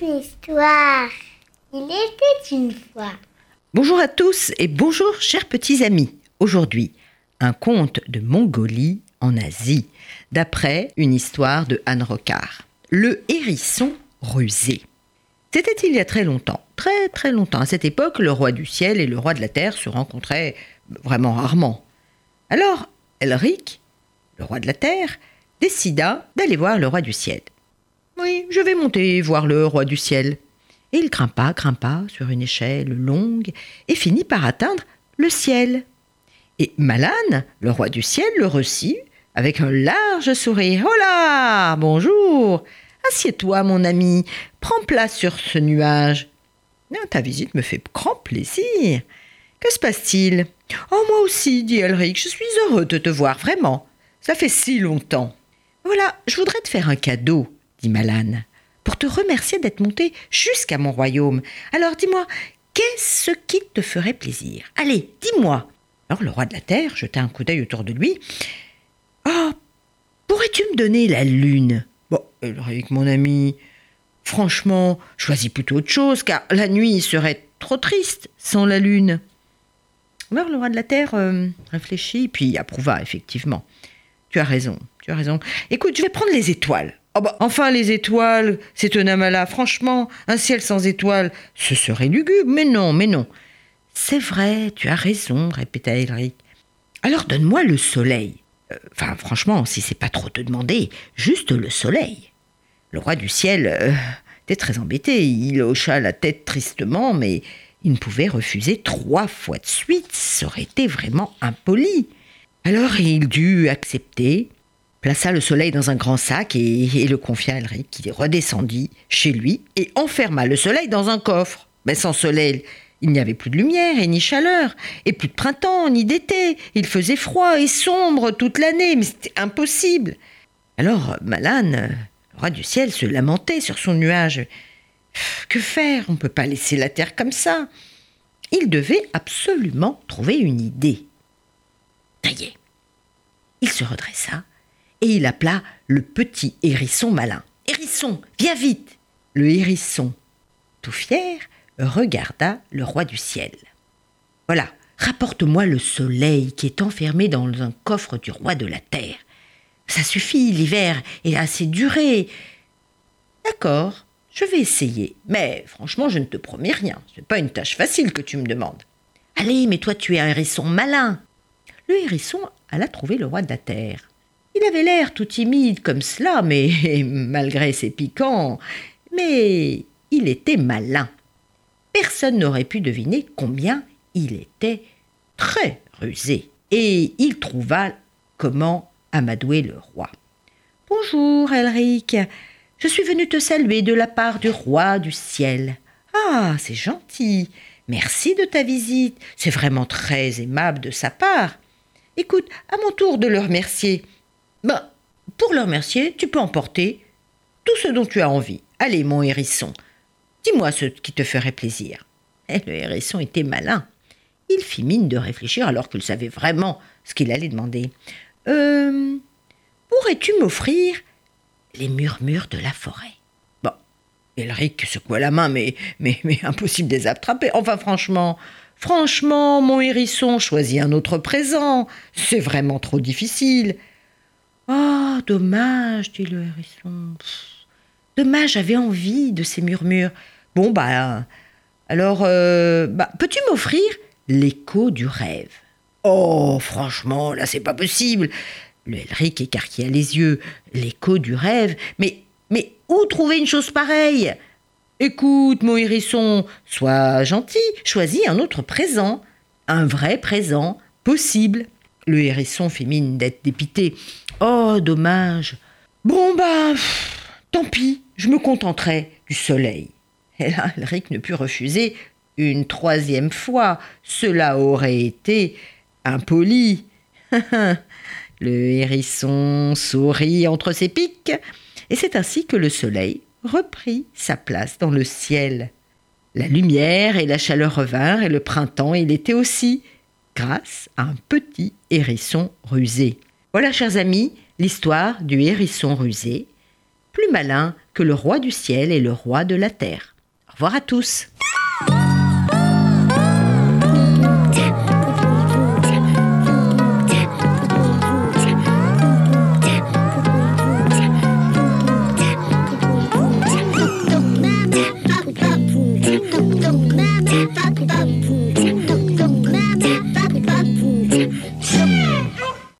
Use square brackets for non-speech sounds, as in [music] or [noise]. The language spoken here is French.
C'était une fois. Bonjour à tous et bonjour chers petits amis. Aujourd'hui, un conte de Mongolie en Asie, d'après une histoire de Anne Rocard. Le hérisson rusé. C'était il y a très longtemps, très très longtemps. À cette époque, le roi du ciel et le roi de la terre se rencontraient vraiment rarement. Alors, Elric, le roi de la terre, décida d'aller voir le roi du ciel. Oui, je vais monter voir le roi du ciel. Et il grimpa, grimpa sur une échelle longue et finit par atteindre le ciel. Et Malane, le roi du ciel, le reçut avec un large sourire. Hola Bonjour Assieds-toi, mon ami, prends place sur ce nuage. Ta visite me fait grand plaisir. Que se passe-t-il? Oh, moi aussi, dit Elric, je suis heureux de te voir, vraiment. Ça fait si longtemps. Voilà, je voudrais te faire un cadeau, dit Malane, pour te remercier d'être monté jusqu'à mon royaume. Alors dis-moi, qu'est-ce qui te ferait plaisir? Allez, dis-moi. Alors le roi de la terre jeta un coup d'œil autour de lui. Oh, pourrais-tu me donner la lune? Bon, Ulrich, mon ami, franchement, choisis plutôt autre chose, car la nuit serait trop triste sans la lune. Alors le roi de la terre euh, réfléchit, puis approuva, effectivement. Tu as raison, tu as raison. Écoute, je vais prendre les étoiles. Oh enfin, les étoiles, c'est un amala. Franchement, un ciel sans étoiles, ce serait lugubre. Mais non, mais non. C'est vrai, tu as raison, répéta Elric. Alors donne-moi le soleil. Euh, enfin, franchement, si c'est pas trop te demander, juste le soleil. Le roi du ciel euh, était très embêté. Il hocha la tête tristement, mais il ne pouvait refuser trois fois de suite. Ça aurait été vraiment impoli. Alors il dut accepter, plaça le soleil dans un grand sac et, le confia à Elric, qui redescendit chez lui et enferma le soleil dans un coffre. Mais sans soleil, il n'y avait plus de lumière et ni chaleur, et plus de printemps ni d'été. Il faisait froid et sombre toute l'année, mais c'était impossible. Alors Malane, le roi du ciel, se lamentait sur son nuage. Que faire? On ne peut pas laisser la terre comme ça. Il devait absolument trouver une idée. Ça y. Il se redressa et il appela le petit hérisson malin. Hérisson, viens vite Le hérisson, tout fier, regarda le roi du ciel. Voilà, rapporte-moi le soleil qui est enfermé dans un coffre du roi de la terre. Ça suffit, l'hiver est assez duré. D'accord, je vais essayer, mais franchement, je ne te promets rien. Ce n'est pas une tâche facile que tu me demandes. Allez, mais toi, tu es un hérisson malin. Le hérisson alla trouver le roi de la terre. Il avait l'air tout timide comme cela, mais [laughs] malgré ses piquants, mais il était malin personne n'aurait pu deviner combien il était très rusé. Et il trouva comment amadouer le roi. Bonjour, Elric. Je suis venu te saluer de la part du roi du ciel. Ah, c'est gentil. Merci de ta visite. C'est vraiment très aimable de sa part. Écoute, à mon tour de le remercier. Ben, pour le remercier, tu peux emporter tout ce dont tu as envie. Allez, mon hérisson, Dis-moi ce qui te ferait plaisir. Et eh, le hérisson était malin. Il fit mine de réfléchir alors qu'il savait vraiment ce qu'il allait demander. Euh, pourrais-tu m'offrir les murmures de la forêt? Bon, Elric secoua la main, mais, mais, mais [laughs] impossible de les attraper. Enfin, franchement, franchement, mon hérisson, choisis un autre présent. C'est vraiment trop difficile. Oh, dommage, dit le hérisson. Dommage, j'avais envie de ces murmures. Bon, bah, alors, euh, bah, peux-tu m'offrir l'écho du rêve? Oh, franchement, là, c'est pas possible. Le Elric écarquilla les yeux. L'écho du rêve Mais, mais où trouver une chose pareille? Écoute, mon hérisson, sois gentil, choisis un autre présent. Un vrai présent, possible. Le hérisson fit mine d'être dépité. Oh, dommage. Bon, bah, tant pis, je me contenterai du soleil. Et là, Elric ne put refuser une troisième fois. Cela aurait été impoli. [laughs] le hérisson sourit entre ses pics, et c'est ainsi que le soleil reprit sa place dans le ciel. La lumière et la chaleur revinrent, et le printemps et l'été aussi, grâce à un petit hérisson rusé. Voilà, chers amis, l'histoire du hérisson rusé, plus malin que le roi du ciel et le roi de la terre. Au revoir à tous.